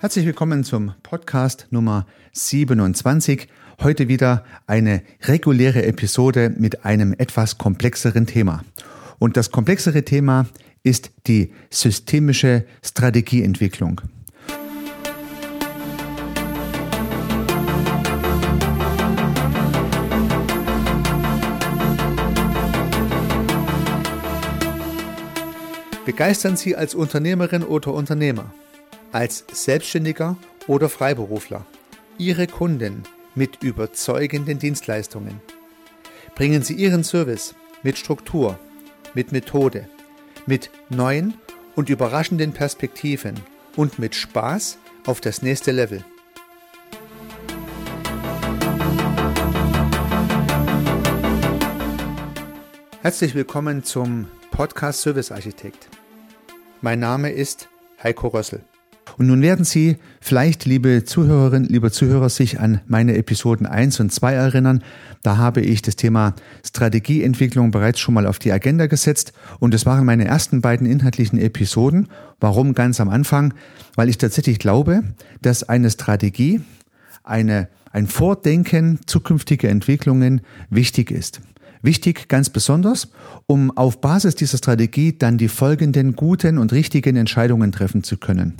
Herzlich willkommen zum Podcast Nummer 27. Heute wieder eine reguläre Episode mit einem etwas komplexeren Thema. Und das komplexere Thema ist die systemische Strategieentwicklung. Begeistern Sie als Unternehmerin oder Unternehmer als Selbstständiger oder Freiberufler Ihre Kunden mit überzeugenden Dienstleistungen. Bringen Sie Ihren Service mit Struktur, mit Methode, mit neuen und überraschenden Perspektiven und mit Spaß auf das nächste Level. Herzlich willkommen zum Podcast Service Architekt. Mein Name ist Heiko Rössel. Und nun werden Sie vielleicht, liebe Zuhörerinnen, lieber Zuhörer, sich an meine Episoden 1 und 2 erinnern. Da habe ich das Thema Strategieentwicklung bereits schon mal auf die Agenda gesetzt. Und es waren meine ersten beiden inhaltlichen Episoden. Warum ganz am Anfang? Weil ich tatsächlich glaube, dass eine Strategie, eine, ein Vordenken zukünftiger Entwicklungen wichtig ist. Wichtig ganz besonders, um auf Basis dieser Strategie dann die folgenden guten und richtigen Entscheidungen treffen zu können.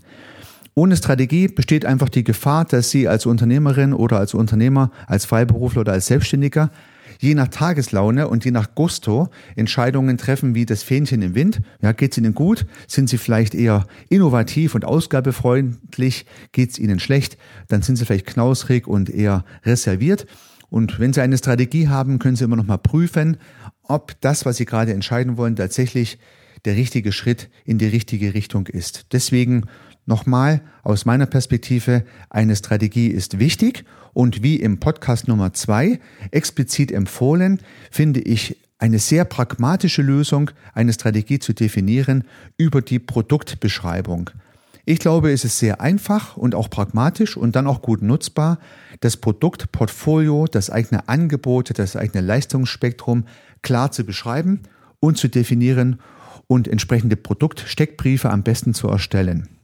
Ohne Strategie besteht einfach die Gefahr, dass Sie als Unternehmerin oder als Unternehmer, als Freiberufler oder als Selbstständiger je nach Tageslaune und je nach Gusto Entscheidungen treffen wie das Fähnchen im Wind. Ja, geht's Ihnen gut? Sind Sie vielleicht eher innovativ und ausgabefreundlich? Geht's Ihnen schlecht? Dann sind Sie vielleicht knausrig und eher reserviert. Und wenn Sie eine Strategie haben, können Sie immer noch mal prüfen, ob das, was Sie gerade entscheiden wollen, tatsächlich der richtige Schritt in die richtige Richtung ist. Deswegen Nochmal aus meiner Perspektive, eine Strategie ist wichtig und wie im Podcast Nummer zwei explizit empfohlen, finde ich eine sehr pragmatische Lösung, eine Strategie zu definieren über die Produktbeschreibung. Ich glaube, es ist sehr einfach und auch pragmatisch und dann auch gut nutzbar, das Produktportfolio, das eigene Angebot, das eigene Leistungsspektrum klar zu beschreiben und zu definieren und entsprechende Produktsteckbriefe am besten zu erstellen.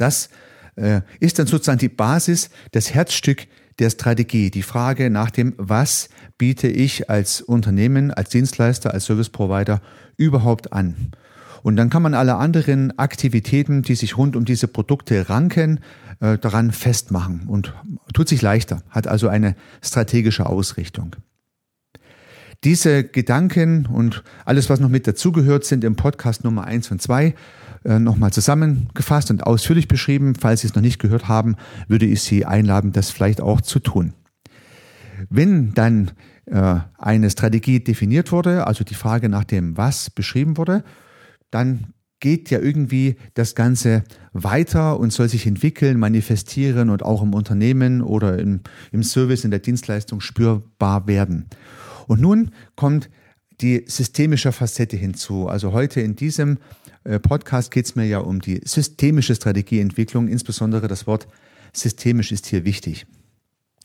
Das äh, ist dann sozusagen die Basis, das Herzstück der Strategie. Die Frage nach dem, was biete ich als Unternehmen, als Dienstleister, als Service Provider überhaupt an? Und dann kann man alle anderen Aktivitäten, die sich rund um diese Produkte ranken, äh, daran festmachen und tut sich leichter, hat also eine strategische Ausrichtung. Diese Gedanken und alles, was noch mit dazugehört, sind im Podcast Nummer eins und zwei äh, nochmal zusammengefasst und ausführlich beschrieben. Falls Sie es noch nicht gehört haben, würde ich Sie einladen, das vielleicht auch zu tun. Wenn dann äh, eine Strategie definiert wurde, also die Frage nach dem Was beschrieben wurde, dann geht ja irgendwie das Ganze weiter und soll sich entwickeln, manifestieren und auch im Unternehmen oder im, im Service, in der Dienstleistung spürbar werden. Und nun kommt die systemische Facette hinzu. Also heute in diesem Podcast geht es mir ja um die systemische Strategieentwicklung. Insbesondere das Wort systemisch ist hier wichtig.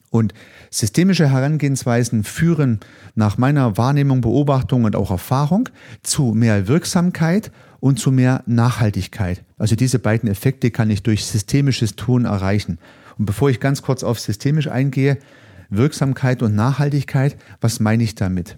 Und systemische Herangehensweisen führen nach meiner Wahrnehmung, Beobachtung und auch Erfahrung zu mehr Wirksamkeit und zu mehr Nachhaltigkeit. Also diese beiden Effekte kann ich durch systemisches Tun erreichen. Und bevor ich ganz kurz auf systemisch eingehe, Wirksamkeit und Nachhaltigkeit, was meine ich damit?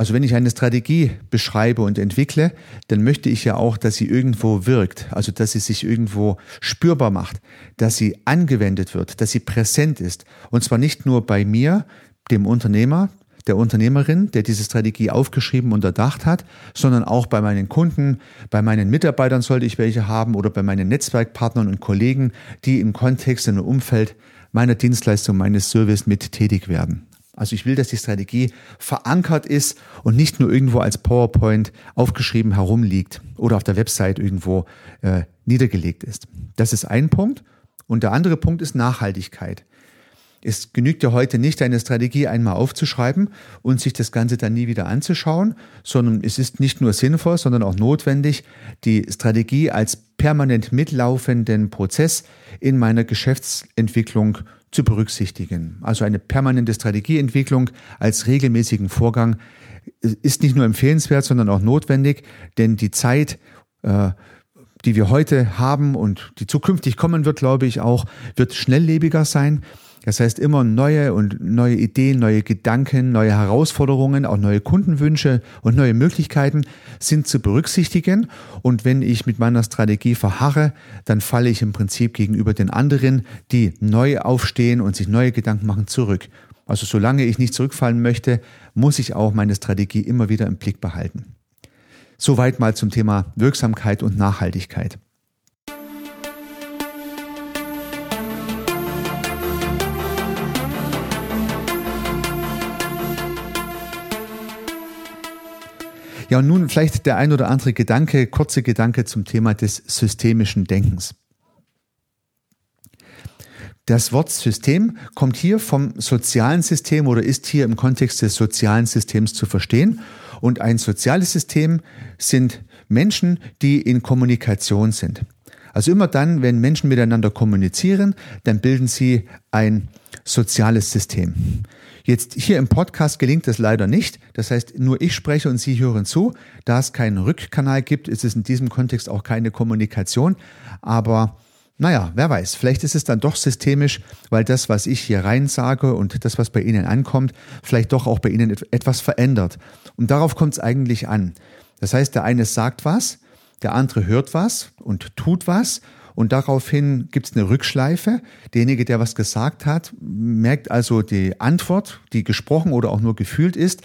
Also wenn ich eine Strategie beschreibe und entwickle, dann möchte ich ja auch, dass sie irgendwo wirkt, also dass sie sich irgendwo spürbar macht, dass sie angewendet wird, dass sie präsent ist. Und zwar nicht nur bei mir, dem Unternehmer, der Unternehmerin, der diese Strategie aufgeschrieben und erdacht hat, sondern auch bei meinen Kunden, bei meinen Mitarbeitern sollte ich welche haben oder bei meinen Netzwerkpartnern und Kollegen, die im Kontext und im Umfeld meiner Dienstleistung, meines Service mit tätig werden. Also ich will, dass die Strategie verankert ist und nicht nur irgendwo als PowerPoint aufgeschrieben herumliegt oder auf der Website irgendwo äh, niedergelegt ist. Das ist ein Punkt. Und der andere Punkt ist Nachhaltigkeit. Es genügt ja heute nicht, eine Strategie einmal aufzuschreiben und sich das Ganze dann nie wieder anzuschauen, sondern es ist nicht nur sinnvoll, sondern auch notwendig, die Strategie als permanent mitlaufenden Prozess in meiner Geschäftsentwicklung zu berücksichtigen. Also eine permanente Strategieentwicklung als regelmäßigen Vorgang ist nicht nur empfehlenswert, sondern auch notwendig, denn die Zeit äh, die wir heute haben und die zukünftig kommen wird, glaube ich auch, wird schnelllebiger sein. Das heißt, immer neue und neue Ideen, neue Gedanken, neue Herausforderungen, auch neue Kundenwünsche und neue Möglichkeiten sind zu berücksichtigen. Und wenn ich mit meiner Strategie verharre, dann falle ich im Prinzip gegenüber den anderen, die neu aufstehen und sich neue Gedanken machen, zurück. Also solange ich nicht zurückfallen möchte, muss ich auch meine Strategie immer wieder im Blick behalten. Soweit mal zum Thema Wirksamkeit und Nachhaltigkeit. Ja, und nun vielleicht der ein oder andere Gedanke, kurze Gedanke zum Thema des systemischen Denkens. Das Wort System kommt hier vom sozialen System oder ist hier im Kontext des sozialen Systems zu verstehen. Und ein soziales System sind Menschen, die in Kommunikation sind. Also immer dann, wenn Menschen miteinander kommunizieren, dann bilden sie ein soziales System. Jetzt hier im Podcast gelingt das leider nicht. Das heißt, nur ich spreche und Sie hören zu. Da es keinen Rückkanal gibt, ist es in diesem Kontext auch keine Kommunikation. Aber naja, wer weiß, vielleicht ist es dann doch systemisch, weil das, was ich hier rein sage und das, was bei Ihnen ankommt, vielleicht doch auch bei Ihnen etwas verändert. Und darauf kommt es eigentlich an. Das heißt, der eine sagt was, der andere hört was und tut was und daraufhin gibt es eine Rückschleife. Derjenige, der was gesagt hat, merkt also die Antwort, die gesprochen oder auch nur gefühlt ist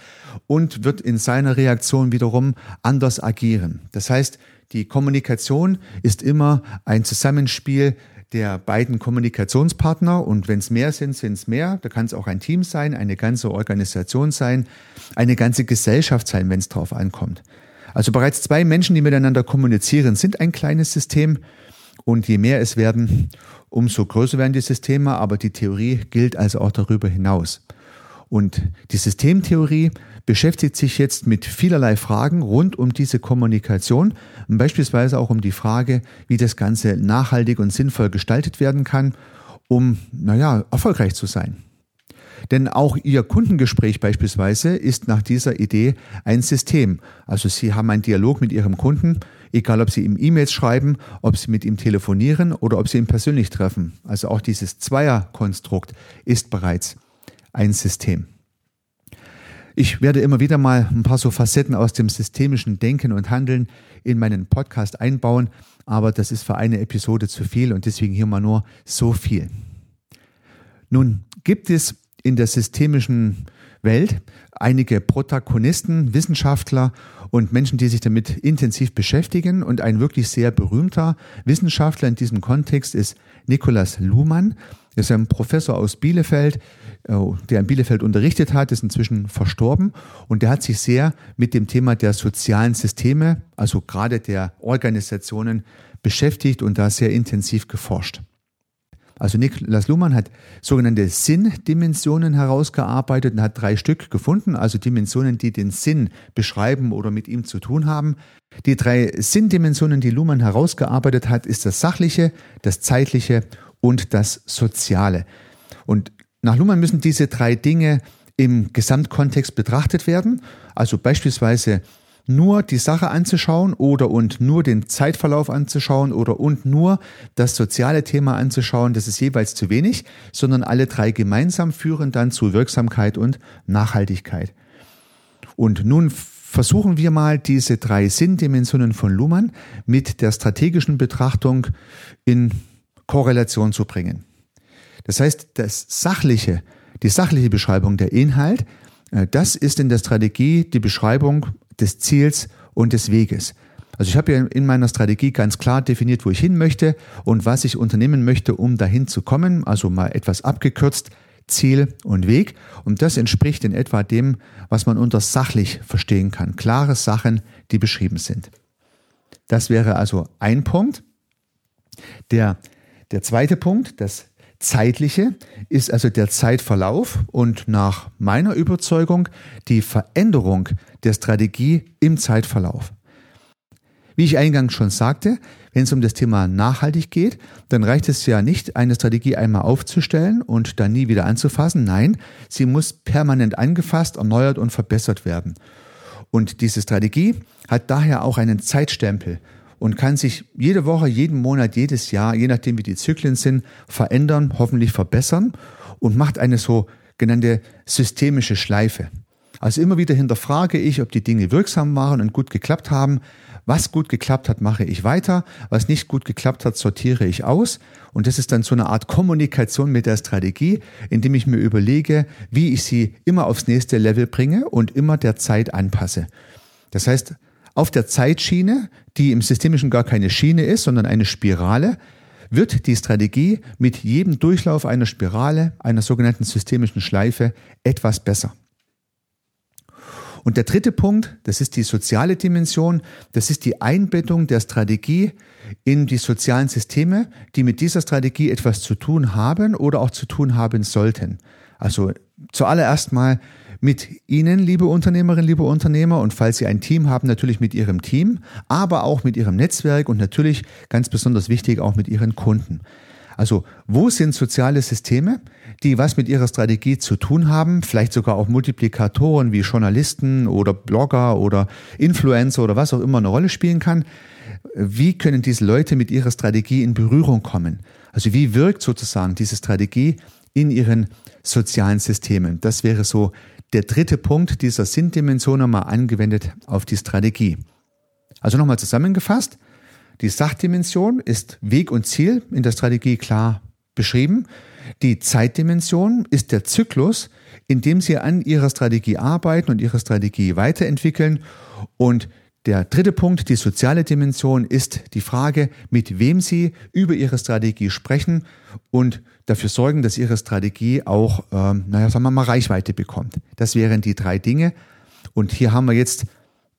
und wird in seiner Reaktion wiederum anders agieren. Das heißt, die Kommunikation ist immer ein Zusammenspiel der beiden Kommunikationspartner und wenn es mehr sind, sind es mehr. Da kann es auch ein Team sein, eine ganze Organisation sein, eine ganze Gesellschaft sein, wenn es drauf ankommt. Also bereits zwei Menschen, die miteinander kommunizieren, sind ein kleines System und je mehr es werden, umso größer werden die Systeme, aber die Theorie gilt also auch darüber hinaus. Und die Systemtheorie beschäftigt sich jetzt mit vielerlei Fragen rund um diese Kommunikation, beispielsweise auch um die Frage, wie das Ganze nachhaltig und sinnvoll gestaltet werden kann, um, naja, erfolgreich zu sein. Denn auch Ihr Kundengespräch beispielsweise ist nach dieser Idee ein System. Also Sie haben einen Dialog mit Ihrem Kunden, egal ob Sie ihm E-Mails schreiben, ob Sie mit ihm telefonieren oder ob Sie ihn persönlich treffen. Also auch dieses Zweierkonstrukt ist bereits ein System. Ich werde immer wieder mal ein paar so Facetten aus dem systemischen Denken und Handeln in meinen Podcast einbauen, aber das ist für eine Episode zu viel und deswegen hier mal nur so viel. Nun gibt es in der systemischen Welt einige Protagonisten, Wissenschaftler und Menschen, die sich damit intensiv beschäftigen. Und ein wirklich sehr berühmter Wissenschaftler in diesem Kontext ist Nikolaus Luhmann. Er ist ein Professor aus Bielefeld, äh, der in Bielefeld unterrichtet hat, ist inzwischen verstorben. Und der hat sich sehr mit dem Thema der sozialen Systeme, also gerade der Organisationen, beschäftigt und da sehr intensiv geforscht. Also Niklas Luhmann hat sogenannte Sinndimensionen herausgearbeitet und hat drei Stück gefunden, also Dimensionen, die den Sinn beschreiben oder mit ihm zu tun haben. Die drei Sinndimensionen, die Luhmann herausgearbeitet hat, ist das Sachliche, das Zeitliche und das Soziale. Und nach Luhmann müssen diese drei Dinge im Gesamtkontext betrachtet werden. Also beispielsweise nur die Sache anzuschauen oder und nur den Zeitverlauf anzuschauen oder und nur das soziale Thema anzuschauen, das ist jeweils zu wenig, sondern alle drei gemeinsam führen dann zu Wirksamkeit und Nachhaltigkeit. Und nun versuchen wir mal diese drei Sinndimensionen von Luhmann mit der strategischen Betrachtung in Korrelation zu bringen. Das heißt, das sachliche, die sachliche Beschreibung der Inhalt, äh, das ist in der Strategie die Beschreibung des Ziels und des Weges. Also ich habe ja in meiner Strategie ganz klar definiert, wo ich hin möchte und was ich unternehmen möchte, um dahin zu kommen. Also mal etwas abgekürzt, Ziel und Weg. Und das entspricht in etwa dem, was man unter sachlich verstehen kann. Klare Sachen, die beschrieben sind. Das wäre also ein Punkt. Der, der zweite Punkt, das zeitliche ist also der Zeitverlauf und nach meiner Überzeugung die Veränderung der Strategie im Zeitverlauf. Wie ich eingangs schon sagte, wenn es um das Thema nachhaltig geht, dann reicht es ja nicht, eine Strategie einmal aufzustellen und dann nie wieder anzufassen. Nein, sie muss permanent angefasst, erneuert und verbessert werden. Und diese Strategie hat daher auch einen Zeitstempel und kann sich jede Woche, jeden Monat, jedes Jahr, je nachdem wie die Zyklen sind, verändern, hoffentlich verbessern und macht eine so genannte systemische Schleife. Also immer wieder hinterfrage ich, ob die Dinge wirksam waren und gut geklappt haben. Was gut geklappt hat, mache ich weiter. Was nicht gut geklappt hat, sortiere ich aus. Und das ist dann so eine Art Kommunikation mit der Strategie, indem ich mir überlege, wie ich sie immer aufs nächste Level bringe und immer der Zeit anpasse. Das heißt, auf der Zeitschiene, die im Systemischen gar keine Schiene ist, sondern eine Spirale, wird die Strategie mit jedem Durchlauf einer Spirale, einer sogenannten systemischen Schleife, etwas besser. Und der dritte Punkt, das ist die soziale Dimension, das ist die Einbettung der Strategie in die sozialen Systeme, die mit dieser Strategie etwas zu tun haben oder auch zu tun haben sollten. Also zuallererst mal mit Ihnen, liebe Unternehmerinnen, liebe Unternehmer, und falls Sie ein Team haben, natürlich mit Ihrem Team, aber auch mit Ihrem Netzwerk und natürlich ganz besonders wichtig auch mit Ihren Kunden. Also wo sind soziale Systeme, die was mit ihrer Strategie zu tun haben, vielleicht sogar auch Multiplikatoren wie Journalisten oder Blogger oder Influencer oder was auch immer eine Rolle spielen kann. Wie können diese Leute mit ihrer Strategie in Berührung kommen? Also wie wirkt sozusagen diese Strategie in ihren sozialen Systemen? Das wäre so der dritte Punkt dieser Sinndimension nochmal angewendet auf die Strategie. Also nochmal zusammengefasst. Die Sachdimension ist Weg und Ziel in der Strategie klar beschrieben. Die Zeitdimension ist der Zyklus, in dem Sie an Ihrer Strategie arbeiten und Ihre Strategie weiterentwickeln. Und der dritte Punkt, die soziale Dimension, ist die Frage, mit wem Sie über Ihre Strategie sprechen und dafür sorgen, dass Ihre Strategie auch, ähm, naja, sagen wir mal, Reichweite bekommt. Das wären die drei Dinge. Und hier haben wir jetzt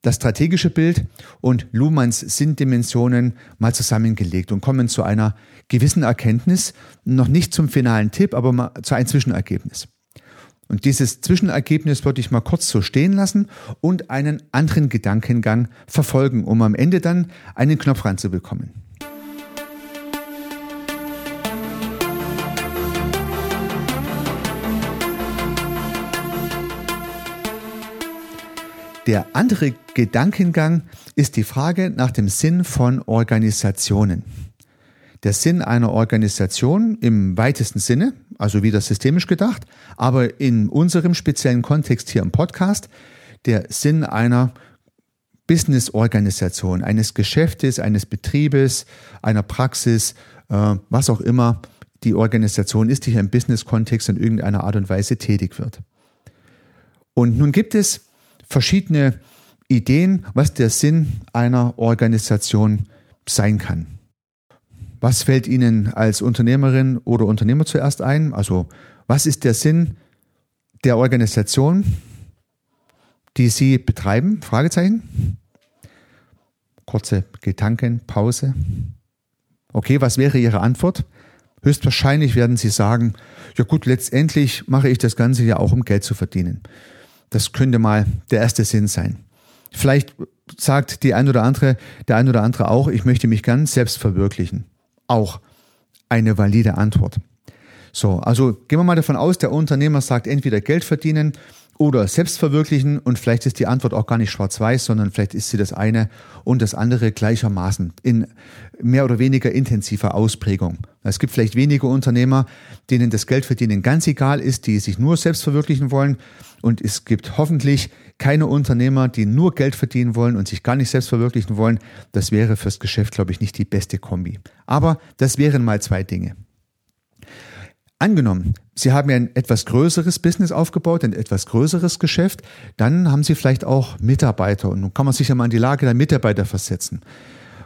das strategische Bild und Luhmanns Sinndimensionen mal zusammengelegt und kommen zu einer gewissen Erkenntnis, noch nicht zum finalen Tipp, aber mal zu einem Zwischenergebnis. Und dieses Zwischenergebnis würde ich mal kurz so stehen lassen und einen anderen Gedankengang verfolgen, um am Ende dann einen Knopf ranzubekommen. Der andere Gedankengang ist die Frage nach dem Sinn von Organisationen. Der Sinn einer Organisation im weitesten Sinne, also wieder systemisch gedacht, aber in unserem speziellen Kontext hier im Podcast, der Sinn einer Business-Organisation, eines Geschäftes, eines Betriebes, einer Praxis, äh, was auch immer die Organisation ist, die hier im Business-Kontext in irgendeiner Art und Weise tätig wird. Und nun gibt es verschiedene Ideen, was der Sinn einer Organisation sein kann. Was fällt Ihnen als Unternehmerin oder Unternehmer zuerst ein? Also, was ist der Sinn der Organisation, die Sie betreiben? Fragezeichen. Kurze Gedankenpause. Okay, was wäre Ihre Antwort? Höchstwahrscheinlich werden Sie sagen, ja gut, letztendlich mache ich das Ganze ja auch, um Geld zu verdienen. Das könnte mal der erste Sinn sein. Vielleicht sagt die ein oder andere, der ein oder andere auch, ich möchte mich ganz selbst verwirklichen. Auch eine valide Antwort. So, also gehen wir mal davon aus, der Unternehmer sagt entweder Geld verdienen oder selbst verwirklichen und vielleicht ist die Antwort auch gar nicht schwarz-weiß, sondern vielleicht ist sie das eine und das andere gleichermaßen in mehr oder weniger intensiver Ausprägung. Es gibt vielleicht wenige Unternehmer, denen das Geldverdienen ganz egal ist, die sich nur selbst verwirklichen wollen und es gibt hoffentlich keine Unternehmer, die nur Geld verdienen wollen und sich gar nicht selbst verwirklichen wollen. Das wäre fürs Geschäft, glaube ich, nicht die beste Kombi. Aber das wären mal zwei Dinge. Angenommen, Sie haben ja ein etwas größeres Business aufgebaut, ein etwas größeres Geschäft, dann haben Sie vielleicht auch Mitarbeiter und nun kann man sich ja mal in die Lage der Mitarbeiter versetzen.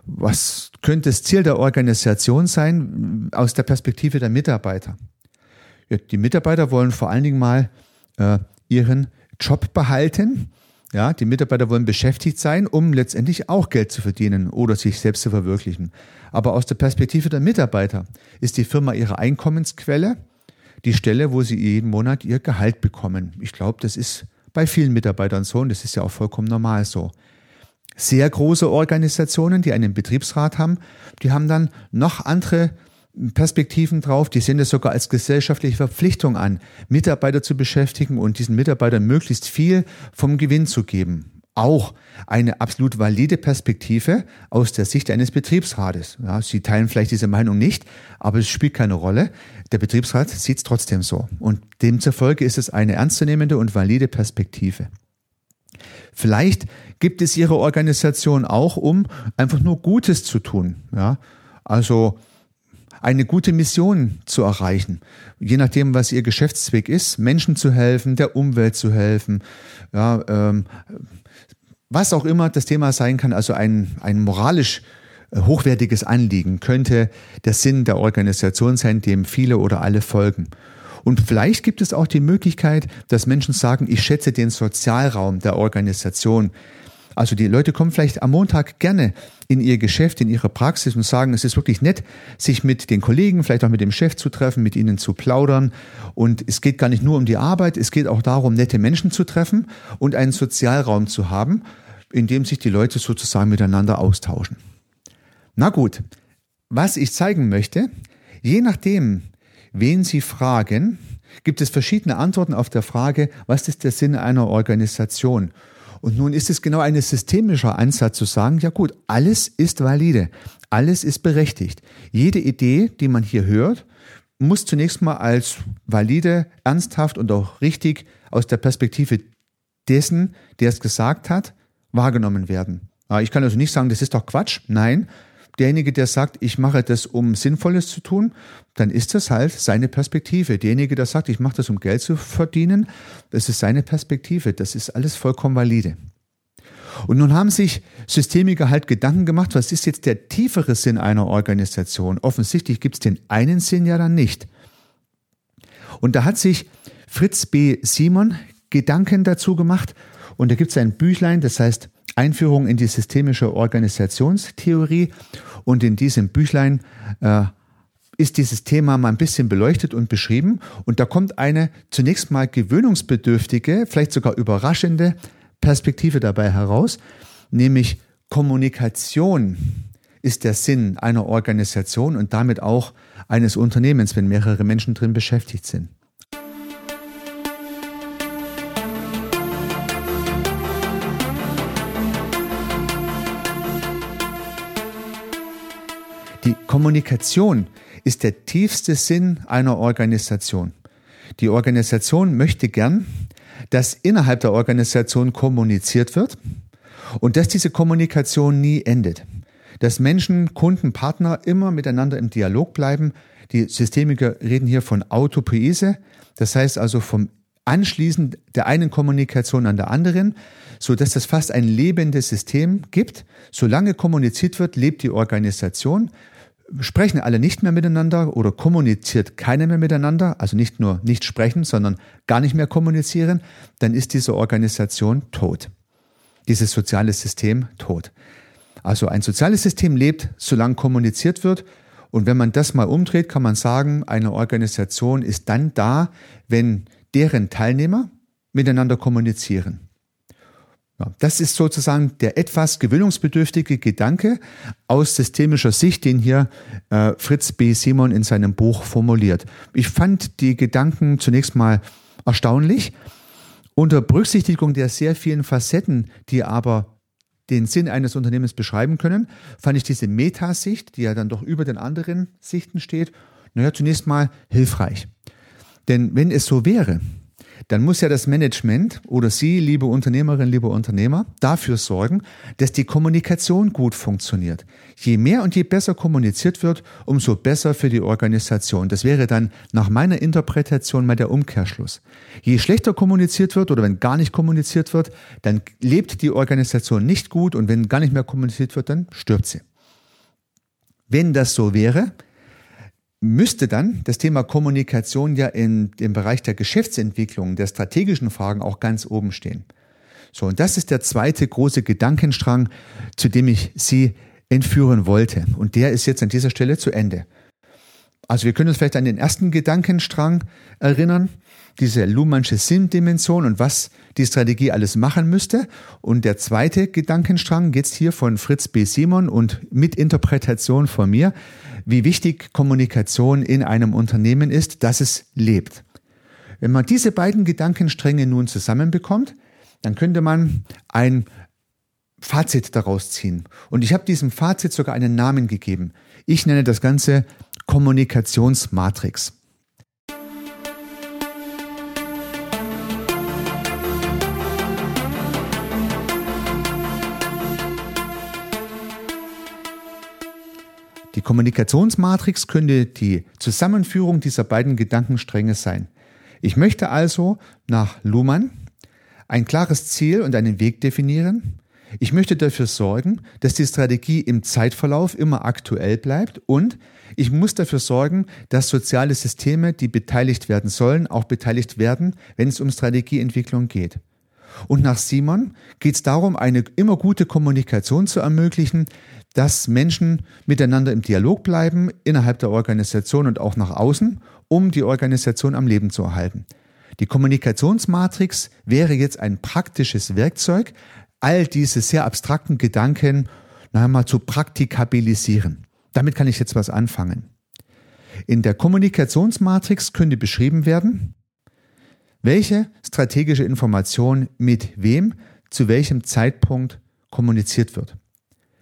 Was könnte das Ziel der Organisation sein aus der Perspektive der Mitarbeiter? Ja, die Mitarbeiter wollen vor allen Dingen mal äh, ihren Job behalten. Ja, die Mitarbeiter wollen beschäftigt sein, um letztendlich auch Geld zu verdienen oder sich selbst zu verwirklichen. Aber aus der Perspektive der Mitarbeiter ist die Firma ihre Einkommensquelle, die Stelle, wo sie jeden Monat ihr Gehalt bekommen. Ich glaube, das ist bei vielen Mitarbeitern so und das ist ja auch vollkommen normal so. Sehr große Organisationen, die einen Betriebsrat haben, die haben dann noch andere Perspektiven drauf, die sehen es sogar als gesellschaftliche Verpflichtung an, Mitarbeiter zu beschäftigen und diesen Mitarbeitern möglichst viel vom Gewinn zu geben. auch eine absolut valide Perspektive aus der Sicht eines Betriebsrates. Ja, Sie teilen vielleicht diese Meinung nicht, aber es spielt keine Rolle. Der Betriebsrat sieht es trotzdem so. Und demzufolge ist es eine ernstzunehmende und valide Perspektive. Vielleicht gibt es Ihre Organisation auch, um einfach nur Gutes zu tun. Ja, also eine gute Mission zu erreichen. Je nachdem, was Ihr Geschäftszweck ist, Menschen zu helfen, der Umwelt zu helfen, ja, ähm, was auch immer das Thema sein kann, also ein, ein moralisch äh, hochwertiges Anliegen könnte der Sinn der Organisation sein, dem viele oder alle folgen. Und vielleicht gibt es auch die Möglichkeit, dass Menschen sagen, ich schätze den Sozialraum der Organisation. Also die Leute kommen vielleicht am Montag gerne in ihr Geschäft, in ihre Praxis und sagen, es ist wirklich nett, sich mit den Kollegen, vielleicht auch mit dem Chef zu treffen, mit ihnen zu plaudern. Und es geht gar nicht nur um die Arbeit, es geht auch darum, nette Menschen zu treffen und einen Sozialraum zu haben, in dem sich die Leute sozusagen miteinander austauschen. Na gut, was ich zeigen möchte, je nachdem, wen Sie fragen, gibt es verschiedene Antworten auf der Frage, was ist der Sinn einer Organisation? Und nun ist es genau ein systemischer Ansatz zu sagen, ja gut, alles ist valide, alles ist berechtigt. Jede Idee, die man hier hört, muss zunächst mal als valide, ernsthaft und auch richtig aus der Perspektive dessen, der es gesagt hat, wahrgenommen werden. Ich kann also nicht sagen, das ist doch Quatsch. Nein, derjenige, der sagt, ich mache das, um Sinnvolles zu tun, dann ist das halt seine Perspektive. Derjenige, der sagt, ich mache das, um Geld zu verdienen, das ist seine Perspektive. Das ist alles vollkommen valide. Und nun haben sich Systemiker halt Gedanken gemacht, was ist jetzt der tiefere Sinn einer Organisation? Offensichtlich gibt es den einen Sinn ja dann nicht. Und da hat sich Fritz B. Simon Gedanken dazu gemacht und da gibt es ein Büchlein, das heißt Einführung in die systemische Organisationstheorie. Und in diesem Büchlein äh, ist dieses Thema mal ein bisschen beleuchtet und beschrieben. Und da kommt eine zunächst mal gewöhnungsbedürftige, vielleicht sogar überraschende Perspektive dabei heraus, nämlich Kommunikation ist der Sinn einer Organisation und damit auch eines Unternehmens, wenn mehrere Menschen drin beschäftigt sind. Kommunikation ist der tiefste Sinn einer Organisation. Die Organisation möchte gern, dass innerhalb der Organisation kommuniziert wird und dass diese Kommunikation nie endet. Dass Menschen, Kunden, Partner immer miteinander im Dialog bleiben. Die Systemiker reden hier von Autopoese, das heißt also vom Anschließen der einen Kommunikation an der anderen, so dass es fast ein lebendes System gibt. Solange kommuniziert wird, lebt die Organisation sprechen alle nicht mehr miteinander oder kommuniziert keiner mehr miteinander, also nicht nur nicht sprechen, sondern gar nicht mehr kommunizieren, dann ist diese Organisation tot. Dieses soziale System tot. Also ein soziales System lebt, solange kommuniziert wird. Und wenn man das mal umdreht, kann man sagen, eine Organisation ist dann da, wenn deren Teilnehmer miteinander kommunizieren. Das ist sozusagen der etwas gewöhnungsbedürftige Gedanke aus systemischer Sicht, den hier äh, Fritz B. Simon in seinem Buch formuliert. Ich fand die Gedanken zunächst mal erstaunlich. Unter Berücksichtigung der sehr vielen Facetten, die aber den Sinn eines Unternehmens beschreiben können, fand ich diese Metasicht, die ja dann doch über den anderen Sichten steht, naja, zunächst mal hilfreich. Denn wenn es so wäre, dann muss ja das Management oder Sie, liebe Unternehmerin, liebe Unternehmer, dafür sorgen, dass die Kommunikation gut funktioniert. Je mehr und je besser kommuniziert wird, umso besser für die Organisation. Das wäre dann nach meiner Interpretation mal der Umkehrschluss. Je schlechter kommuniziert wird oder wenn gar nicht kommuniziert wird, dann lebt die Organisation nicht gut und wenn gar nicht mehr kommuniziert wird, dann stirbt sie. Wenn das so wäre, müsste dann das Thema Kommunikation ja in dem Bereich der Geschäftsentwicklung, der strategischen Fragen auch ganz oben stehen. So, und das ist der zweite große Gedankenstrang, zu dem ich Sie entführen wollte. Und der ist jetzt an dieser Stelle zu Ende. Also wir können uns vielleicht an den ersten Gedankenstrang erinnern, diese Luhmannsche Sinndimension und was die Strategie alles machen müsste. Und der zweite Gedankenstrang geht hier von Fritz B. Simon und mit Interpretation von mir, wie wichtig Kommunikation in einem Unternehmen ist, dass es lebt. Wenn man diese beiden Gedankenstränge nun zusammenbekommt, dann könnte man ein Fazit daraus ziehen. Und ich habe diesem Fazit sogar einen Namen gegeben. Ich nenne das Ganze Kommunikationsmatrix. Die Kommunikationsmatrix könnte die Zusammenführung dieser beiden Gedankenstränge sein. Ich möchte also nach Luhmann ein klares Ziel und einen Weg definieren. Ich möchte dafür sorgen, dass die Strategie im Zeitverlauf immer aktuell bleibt und ich muss dafür sorgen, dass soziale Systeme, die beteiligt werden sollen, auch beteiligt werden, wenn es um Strategieentwicklung geht. Und nach Simon geht es darum, eine immer gute Kommunikation zu ermöglichen, dass Menschen miteinander im Dialog bleiben, innerhalb der Organisation und auch nach außen, um die Organisation am Leben zu erhalten. Die Kommunikationsmatrix wäre jetzt ein praktisches Werkzeug, all diese sehr abstrakten Gedanken noch einmal zu praktikabilisieren. Damit kann ich jetzt was anfangen. In der Kommunikationsmatrix könnte beschrieben werden, welche strategische Information mit wem zu welchem Zeitpunkt kommuniziert wird.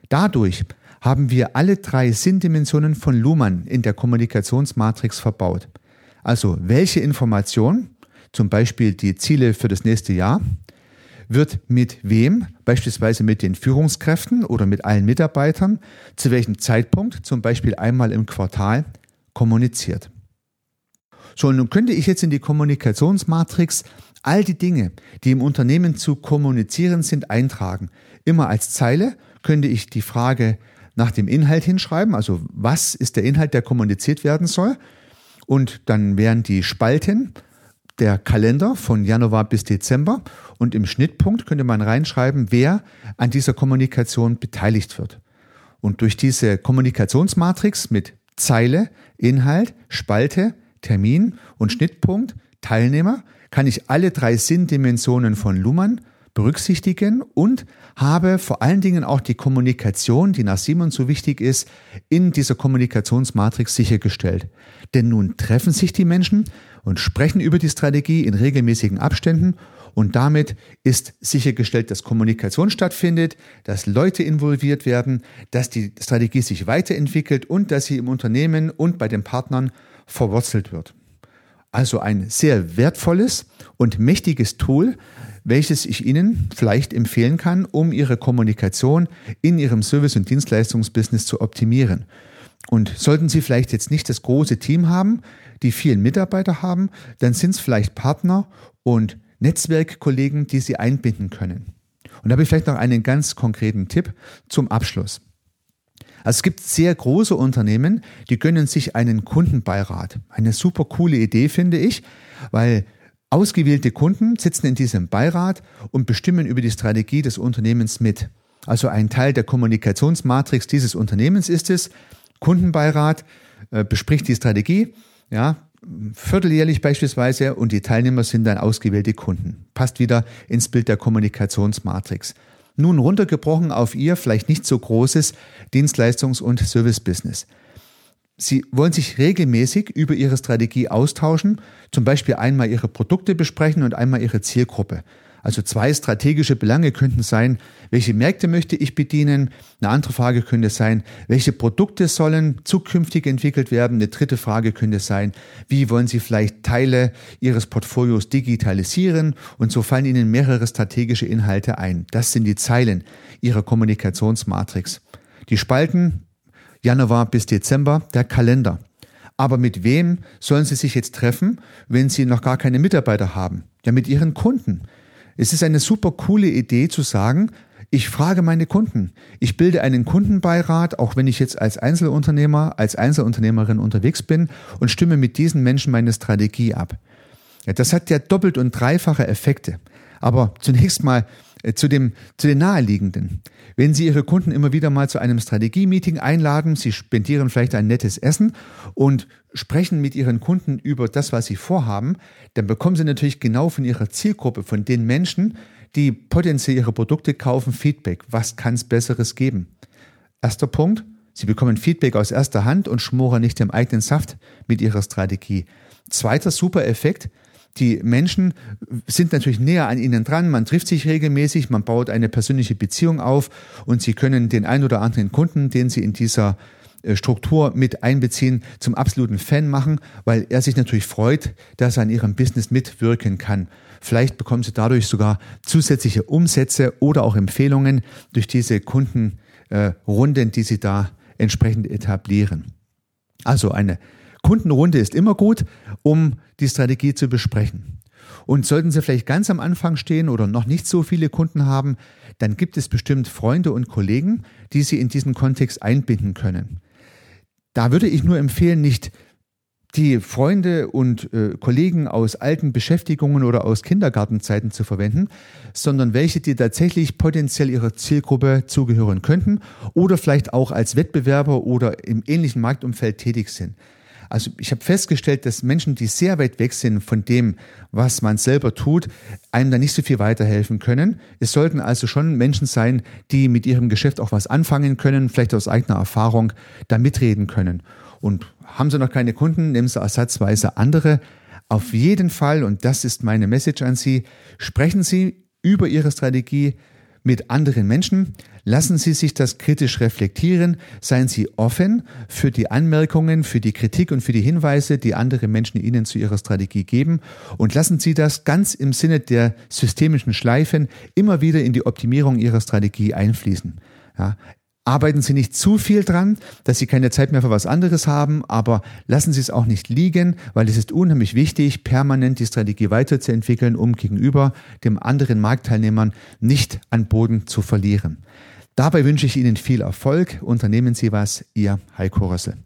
Dadurch haben wir alle drei Sinndimensionen von Luhmann in der Kommunikationsmatrix verbaut. Also welche Information, zum Beispiel die Ziele für das nächste Jahr, wird mit wem, beispielsweise mit den Führungskräften oder mit allen Mitarbeitern, zu welchem Zeitpunkt, zum Beispiel einmal im Quartal, kommuniziert. So, nun könnte ich jetzt in die Kommunikationsmatrix all die Dinge, die im Unternehmen zu kommunizieren sind, eintragen. Immer als Zeile könnte ich die Frage nach dem Inhalt hinschreiben, also was ist der Inhalt, der kommuniziert werden soll. Und dann wären die Spalten der Kalender von Januar bis Dezember und im Schnittpunkt könnte man reinschreiben, wer an dieser Kommunikation beteiligt wird. Und durch diese Kommunikationsmatrix mit Zeile, Inhalt, Spalte, Termin und Schnittpunkt, Teilnehmer, kann ich alle drei Sinndimensionen von Luhmann berücksichtigen und habe vor allen Dingen auch die Kommunikation, die nach Simon so wichtig ist, in dieser Kommunikationsmatrix sichergestellt. Denn nun treffen sich die Menschen und sprechen über die Strategie in regelmäßigen Abständen und damit ist sichergestellt, dass Kommunikation stattfindet, dass Leute involviert werden, dass die Strategie sich weiterentwickelt und dass sie im Unternehmen und bei den Partnern verwurzelt wird. Also ein sehr wertvolles und mächtiges Tool, welches ich Ihnen vielleicht empfehlen kann, um Ihre Kommunikation in Ihrem Service- und Dienstleistungsbusiness zu optimieren. Und sollten Sie vielleicht jetzt nicht das große Team haben, die vielen Mitarbeiter haben, dann sind es vielleicht Partner und Netzwerkkollegen, die Sie einbinden können. Und da habe ich vielleicht noch einen ganz konkreten Tipp zum Abschluss. Also es gibt sehr große Unternehmen, die gönnen sich einen Kundenbeirat. Eine super coole Idee, finde ich, weil ausgewählte Kunden sitzen in diesem Beirat und bestimmen über die Strategie des Unternehmens mit. Also ein Teil der Kommunikationsmatrix dieses Unternehmens ist es. Kundenbeirat äh, bespricht die Strategie, ja, vierteljährlich beispielsweise und die Teilnehmer sind dann ausgewählte Kunden. Passt wieder ins Bild der Kommunikationsmatrix. Nun runtergebrochen auf Ihr vielleicht nicht so großes Dienstleistungs- und Servicebusiness. Sie wollen sich regelmäßig über Ihre Strategie austauschen, zum Beispiel einmal Ihre Produkte besprechen und einmal Ihre Zielgruppe. Also zwei strategische Belange könnten sein, welche Märkte möchte ich bedienen? Eine andere Frage könnte sein, welche Produkte sollen zukünftig entwickelt werden? Eine dritte Frage könnte sein, wie wollen Sie vielleicht Teile Ihres Portfolios digitalisieren? Und so fallen Ihnen mehrere strategische Inhalte ein. Das sind die Zeilen Ihrer Kommunikationsmatrix. Die Spalten Januar bis Dezember, der Kalender. Aber mit wem sollen Sie sich jetzt treffen, wenn Sie noch gar keine Mitarbeiter haben? Ja, mit Ihren Kunden. Es ist eine super coole Idee zu sagen, ich frage meine Kunden. Ich bilde einen Kundenbeirat, auch wenn ich jetzt als Einzelunternehmer, als Einzelunternehmerin unterwegs bin und stimme mit diesen Menschen meine Strategie ab. Das hat ja doppelt und dreifache Effekte. Aber zunächst mal äh, zu, dem, zu den naheliegenden. Wenn Sie Ihre Kunden immer wieder mal zu einem Strategie-Meeting einladen, Sie spendieren vielleicht ein nettes Essen und sprechen mit Ihren Kunden über das, was Sie vorhaben, dann bekommen Sie natürlich genau von Ihrer Zielgruppe, von den Menschen, die potenziell Ihre Produkte kaufen, Feedback. Was kann es Besseres geben? Erster Punkt. Sie bekommen Feedback aus erster Hand und schmoren nicht im eigenen Saft mit Ihrer Strategie. Zweiter super Effekt. Die Menschen sind natürlich näher an ihnen dran, man trifft sich regelmäßig, man baut eine persönliche Beziehung auf und sie können den ein oder anderen Kunden, den sie in dieser Struktur mit einbeziehen, zum absoluten Fan machen, weil er sich natürlich freut, dass er an ihrem Business mitwirken kann. Vielleicht bekommen Sie dadurch sogar zusätzliche Umsätze oder auch Empfehlungen durch diese Kundenrunden, die Sie da entsprechend etablieren. Also eine Kundenrunde ist immer gut, um die Strategie zu besprechen. Und sollten Sie vielleicht ganz am Anfang stehen oder noch nicht so viele Kunden haben, dann gibt es bestimmt Freunde und Kollegen, die Sie in diesen Kontext einbinden können. Da würde ich nur empfehlen, nicht die Freunde und äh, Kollegen aus alten Beschäftigungen oder aus Kindergartenzeiten zu verwenden, sondern welche, die tatsächlich potenziell ihrer Zielgruppe zugehören könnten oder vielleicht auch als Wettbewerber oder im ähnlichen Marktumfeld tätig sind. Also ich habe festgestellt, dass Menschen, die sehr weit weg sind von dem, was man selber tut, einem da nicht so viel weiterhelfen können. Es sollten also schon Menschen sein, die mit ihrem Geschäft auch was anfangen können, vielleicht aus eigener Erfahrung da mitreden können. Und haben Sie noch keine Kunden, nehmen Sie ersatzweise andere. Auf jeden Fall, und das ist meine Message an Sie, sprechen Sie über Ihre Strategie mit anderen Menschen. Lassen Sie sich das kritisch reflektieren. Seien Sie offen für die Anmerkungen, für die Kritik und für die Hinweise, die andere Menschen Ihnen zu Ihrer Strategie geben. Und lassen Sie das ganz im Sinne der systemischen Schleifen immer wieder in die Optimierung Ihrer Strategie einfließen. Ja, Arbeiten Sie nicht zu viel dran, dass Sie keine Zeit mehr für was anderes haben, aber lassen Sie es auch nicht liegen, weil es ist unheimlich wichtig, permanent die Strategie weiterzuentwickeln, um gegenüber dem anderen Marktteilnehmern nicht an Boden zu verlieren. Dabei wünsche ich Ihnen viel Erfolg. Unternehmen Sie was, Ihr Heiko Rössel.